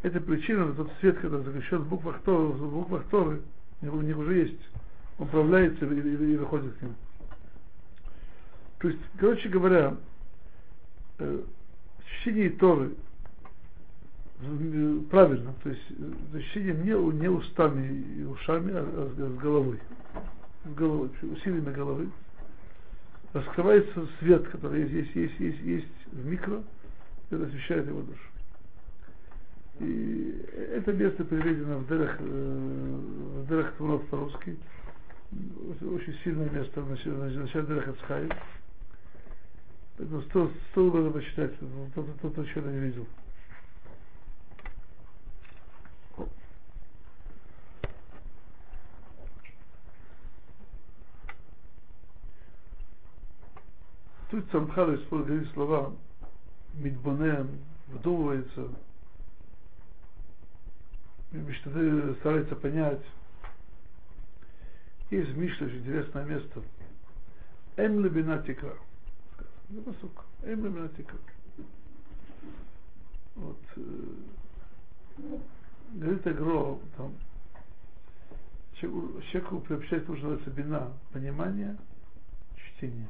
это причина, тот свет, когда заключен в буквах Торы, в буквах Торы, у него- у них уже есть, он управляется и, и- и выходит к нему. То есть, короче говоря, э, Торы в- правильно, то есть э, чтение не, у- не устами и ушами, а, с, с головой, с головой, усилиями головы, раскрывается свет, который есть, есть, есть, есть, в микро, и освещает его душу. И это место переведено в Дерех, э, в Дерех Твунот по-русски. Очень сильное место в начале, в начале Дерех Ацхай. Поэтому стоило бы это почитать, тот, кто кто еще не видел. Тут Самхал использует слова Мидбонен, вдумывается, Миштады старается понять. Есть в Мишле очень интересное место. Эм лебина посук. Эм лебина тикра. Вот. э, Говорит Агро, там, человеку, то, что называется бина, понимание, чтение.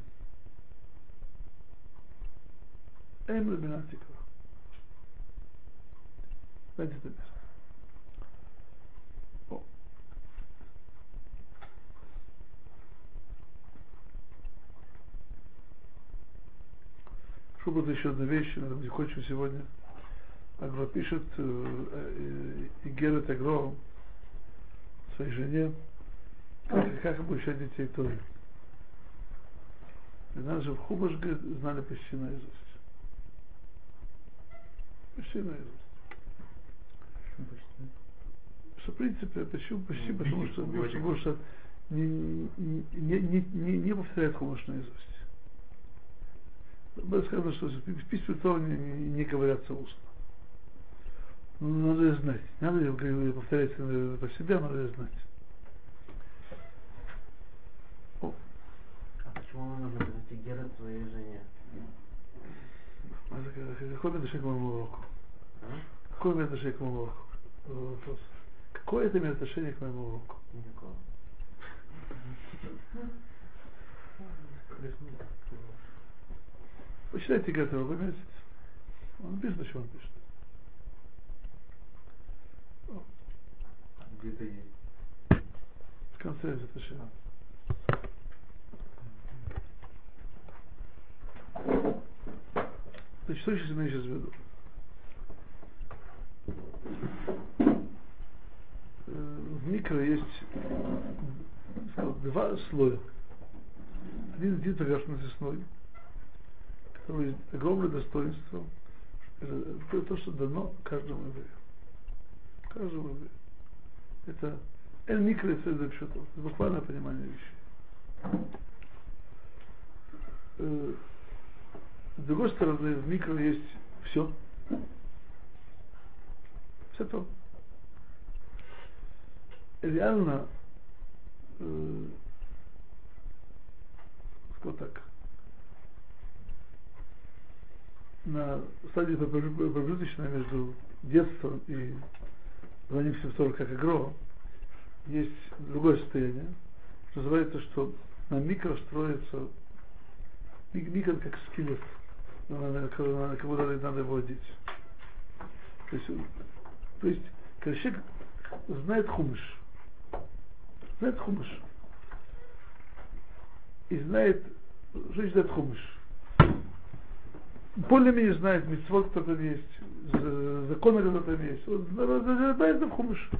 Эм лебина тикра. Знаете Шубат еще одна вещь, на этом не кончим сегодня. Агро пишет, э, э, и Герет Агро своей жене, как, как обучать детей Торе. И нас же в Хумаш, говорит, знали почти наизусть. Почти наизусть. Что, в принципе, почему почти, потому что, потому что, потому что не, не, не, не, не повторяет Хумаш наизусть. Было сказано, что в письме Тора не, не, не говорятся устно. Ну, надо знать. Не надо я говорю, повторять по себя, надо знать. О. А почему нам нужно подойти Герат своей жене? Какое это к моему уроку? Какое имеет отношение к моему уроку? А? Вопрос. Какое это имеет отношение к моему уроку? Никакого. Почитайте Гетера, вы поймете. Он пишет, о чем он пишет. Где-то есть. В конце отношения. Значит, что сейчас имею сейчас в виду? Э, В микро есть сказал, два слоя. Один, один поверхностный слой, огромное достоинство. Это, то, что дано каждому еврею. Каждому еврею. Это эль микро и это буквальное понимание вещей. Э, С другой стороны, в микро есть все. Все то. Реально, э, скажу так, на стадии промежуточной между детством и звонимся в как игру, есть другое состояние, называется, что на микро строится мик- микро как скелет, кого надо, надо его одеть. То есть, то есть, когда человек знает хумыш, знает хумыш, и знает, что значит знает хумыш, более-менее знает митцвот, кто там есть, законы, кто там есть, он знает это хумыш.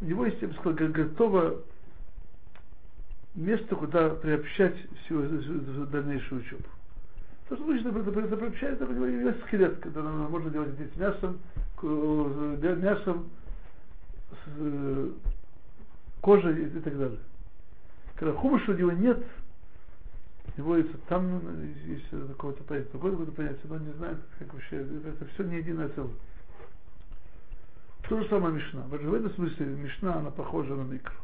У него есть, я бы сказал, го- готово место, куда приобщать всю дальнейшую учебу. То, что обычно это, это, это приобщает, это у него есть скелет, который можно делать здесь мясом, мясом, с э, кожей и так далее. Когда хумыша у него нет, есть, там ну, есть какое-то понятие, другое какое-то понятие, но не знает, как вообще, это, все не единое целое. То же самое Мишна. В этом смысле Мишна, она похожа на микро.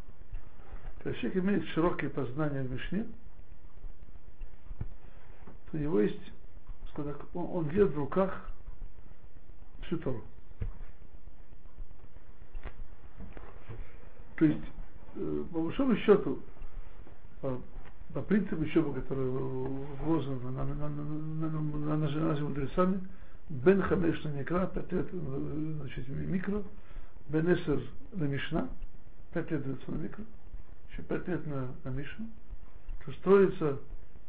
Когда человек имеет широкие познания в Мишне, то у него есть, скажем он, он держит в руках всю Тору. То есть, э, по большому счету, по, принципу учебы, который вложен на, на, на, на, на, на, наши- мудрецами, Бен Хамеш на Некра, пять лет э, значит, микро, Бен Эсер на Мишна, пять лет на микро, еще пять лет на, на Мишну, что строится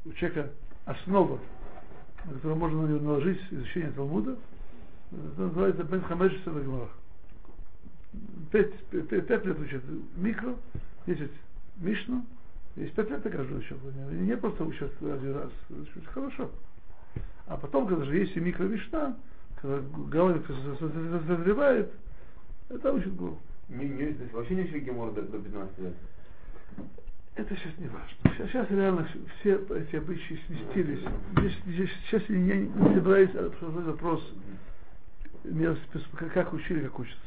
у человека основа, на которую можно на него наложить изучение Талмуда, это называется Бен Хамеш на Гмарах. Пять, пять лет учат микро, десять Мишну, есть пять лет на каждую учебу. Не, просто учат один раз, хорошо. А потом, когда же есть и микромишна, когда голова созревает, это учит Гуру. Не, не, то есть вообще не учили Гемор до, до 15 лет. Это сейчас не важно. Сейчас, сейчас реально все эти обычаи сместились. Здесь, сейчас я не, не собираюсь обсуждать вопрос, как учили, как учатся.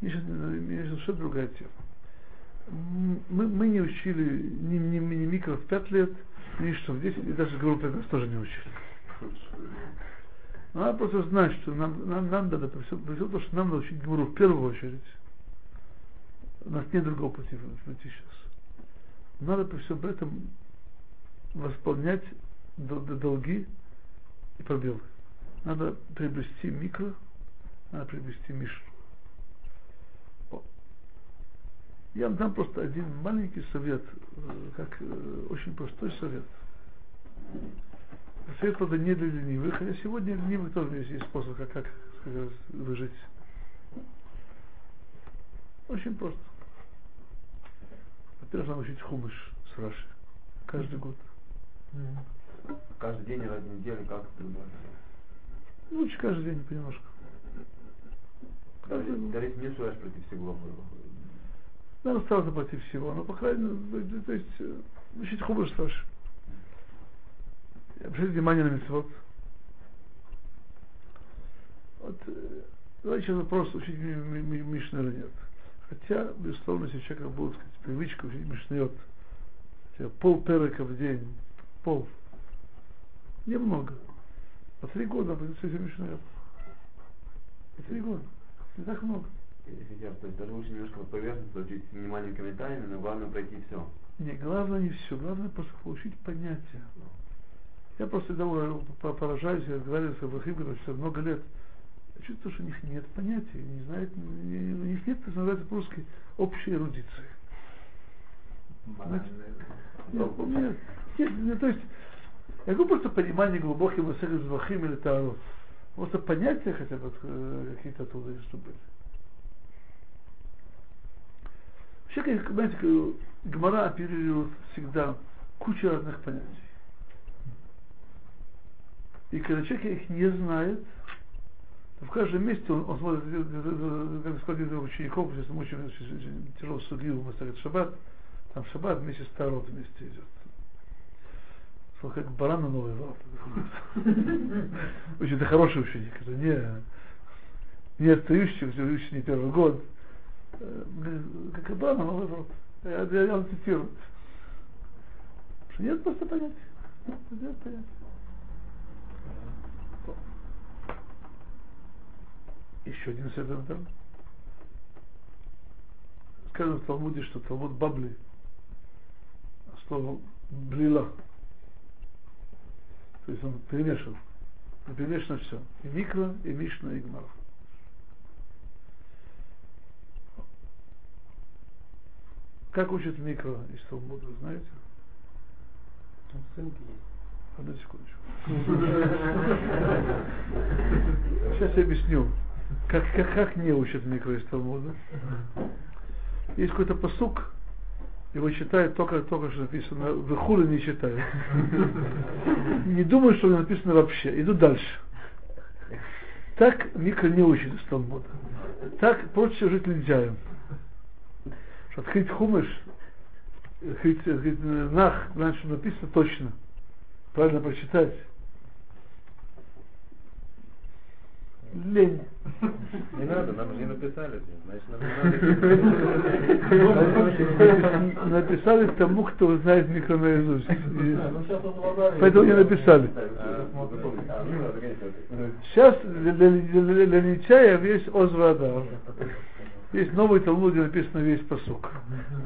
Мне сейчас, мне сейчас совершенно другая тема. Мы, мы не учили ни, ни, ни микро в 5 лет, ни что в 10, и даже группы нас тоже не учили. Надо просто знать, что нам, нам, нам надо, при всем, при всем том, что нам надо учить Гмуру в первую очередь. У нас нет другого пути, пути сейчас. Надо при всем этом восполнять дол- дол- долги и пробелы. Надо приобрести микро, надо приобрести мишну. О. Я вам дам просто один маленький совет, э, как э, очень простой совет. Совет, правда, не для ленивых, хотя сегодня ленивых тоже есть, способ, как, как сказать, выжить. Очень просто. Во-первых, надо учить хумыш с Раши. Каждый год. Каждый день, раз в неделю, как это было. Лучше каждый день понемножку. Каждый. Дарить не против всего выходит. Надо стараться против всего, но по крайней мере, то есть, э, учить хумыш с Раши. Обратите внимание на митцвот. Вот, э, давайте сейчас вопрос, учить ми- ми- ми- Мишну или нет. Хотя, безусловно, если у человека будет сказать, привычка учить Мишнет, пол перека в день, пол, немного. По три года будет все Мишну. По три года. Не так много. Если я, то есть даже лучше немножко по поверхности, чуть с вниманием комментариями, но главное пройти все. Не, главное не все, главное просто получить понятие. Я просто того поражаюсь, я разговариваю с Абрахим, что много лет. Я чувствую, что у них нет понятия, не знают, не- у них нет, что называется по-русски, общей эрудиции. Знаете? Нет, нет, нет, ну, то есть, я говорю просто понимание глубоким Масехет Звахим или Таарот. Просто понятия хотя бы э, какие-то оттуда есть, что были. Как, знаете, как Гмара оперирует всегда кучу разных понятий. И когда человек их не знает, то в каждом месте он, он смотрит, э, э, как сказал один из учеников, сейчас мы учим тяжело судью в Масахет Шаббат, там Шаббат вместе с Тарот вместе идет. Сказал, как баран на новый ворота. Очень это хороший ученик, это не, не отстающий, учит не первый год. Э, Как баран на новый ворота. Я, я, я цитирую. Что нет просто понятия. Нет понятия. Еще один совет дам. Сказано в Талмуде, что Талмуд Бабли, слово блила. То есть он перемешан. И перемешано все. И микро, и мишна, и гмар. Как учат микро из Талмуда, знаете? Там ссылки есть. Одну секундочку. Сейчас я объясню, как, как, как не учат микро из Талмуда. Есть какой-то посук, его читают только, только что написано, в Ихуле не читают. Не думаю, что написано вообще. Иду дальше. Так микро не учит из Талмуда. Так проще жить лентяем. Что открыть хумыш, открыть, открыть э, нах, знать, что написано точно. Правильно прочитать. Лень. Не надо, нам же не написали. Значит, нам не надо. Написали тому, кто знает микро наизусть. Ну. Поэтому не написали. А, ну. Сейчас для, лентяев есть Озвада. Есть новый Талмуд, где написано весь посук.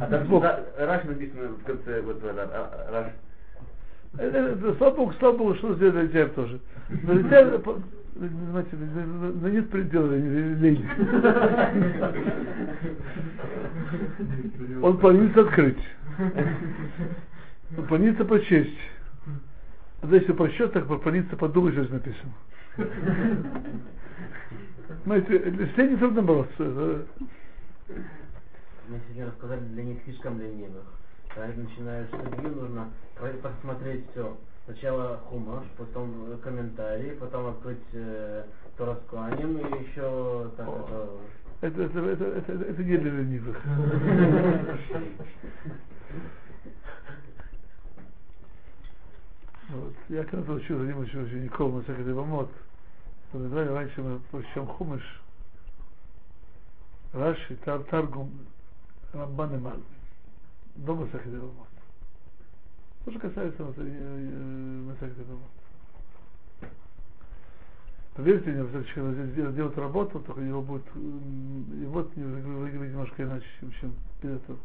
А там Бог. Раш написано в конце, вот а, а, Раш. Это, это, слава Богу, слава Богу, что сделали лентяев тоже. Но лентяев, по- знаете, но нет предела лени. Он планирует открыть. Он планируется прочесть. А если прочет, так планируется подумать, что здесь написано. Знаете, с лени трудно бороться. Мы сегодня рассказали для них слишком ленивых. Когда начинаешь судью, нужно про- посмотреть все. Сначала хумаш, потом э, комментарии, потом открыть э, Тора с Кланем и еще так это... Это, это, это, это, это не для ленивых. Вот. Я когда учил учил учеником на всякий Бамот, вспоминали, раньше мы прочтем хумыш, Раши, Тар, Таргум, Рамбан и Мальбин. Дома всякий Бамот. То, что касается Масахита Бамот. Поверьте мне, если человек сделает, делает работу, только его будет, вот выглядит немножко иначе, чем, чем перед этим.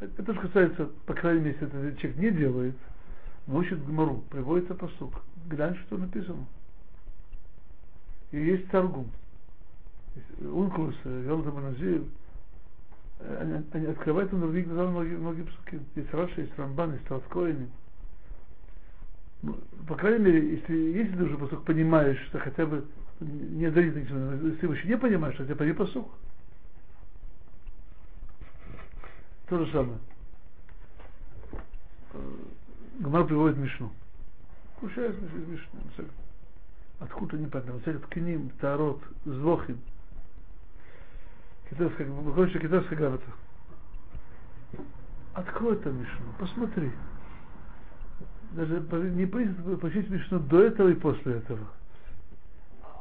Это же касается, по крайней мере, если этот человек не делает, но учит Гмару, приводится посук. Глянь, что написано. И есть торгум. Ункулус, Йолдам Назир, они, они открывают на других глазах многие, многие псуки. Есть Раша, есть Рамбан, есть Талскоини. Ну, По крайней мере, если, если ты уже посук понимаешь, что хотя бы не дарит ничего, если ты еще не понимаешь, хотя бы не посук. То же самое. Гмар приводит Мишну. Кушает из Мишны. Откуда непонятно. Мсек Ткиним, Тарот, Звохим. Китайская, что китайская грамота. Открой это Мишну, посмотри. Даже не принято почесть Мишну до этого и после этого.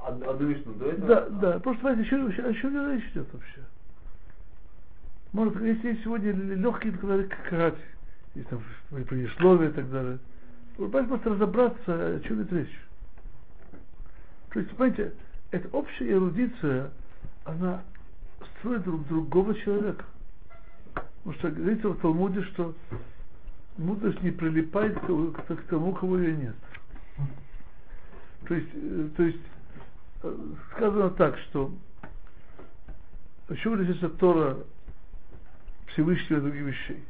Од- Одну Мишну до этого? Да, да. Просто понимаете, о чем, о чем речь идет вообще? Может, если сегодня легкие, когда карать, есть там предисловие и так далее. Нужно просто разобраться, о чем идет речь. То есть, понимаете, эта общая эрудиция, она строит друг другого человека. Потому что говорится в Талмуде, что мудрость не прилипает к, к, тому, кого ее нет. То есть, э, то есть э, сказано так, что почему здесь Тора Всевышнего других вещей?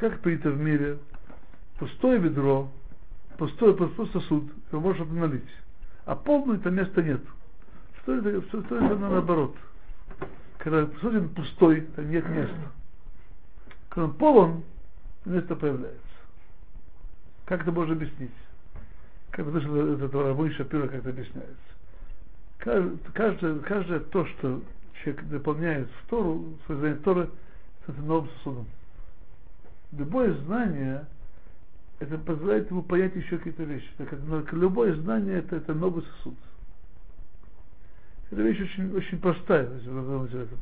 Как принято в мире, пустое ведро, пустой, пустой сосуд, его можно налить. А полный там места нет. Что это, что, что это наоборот? Когда сосуд пустой, там нет места. Когда он полон, место появляется. Как это можно объяснить? Как это, это, это Рабой Шапира как это объясняется. Каждое, каждое то, что человек дополняет в Тору, создание Торы, это новым сосудом. Любое знание, это позволяет ему понять еще какие-то вещи. Так, это, любое знание это, это новый сосуд. Эта вещь очень, очень простая, если вы задумаетесь этом.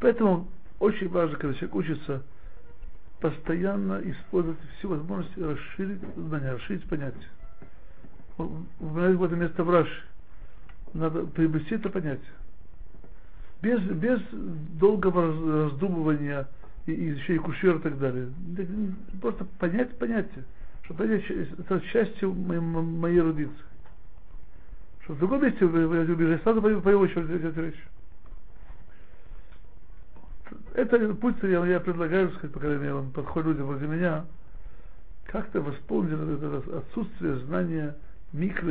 Поэтому очень важно, когда человек учится постоянно использовать все возможности расширить знания, расширить понятие. В это место в Раши. Надо приобрести это понятие. Без, без долгого раздумывания и, и еще и кушер и так далее. Просто понять понятие. Что понять, это частью моей, моей эрудиции. Что в другом месте убежите, сразу по, по его счету эту вещь. Это путь, я, я предлагаю, сказать, по крайней мере, он подходит люди возле меня, как-то восполнить это отсутствие знания микро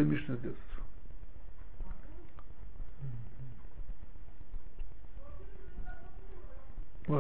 и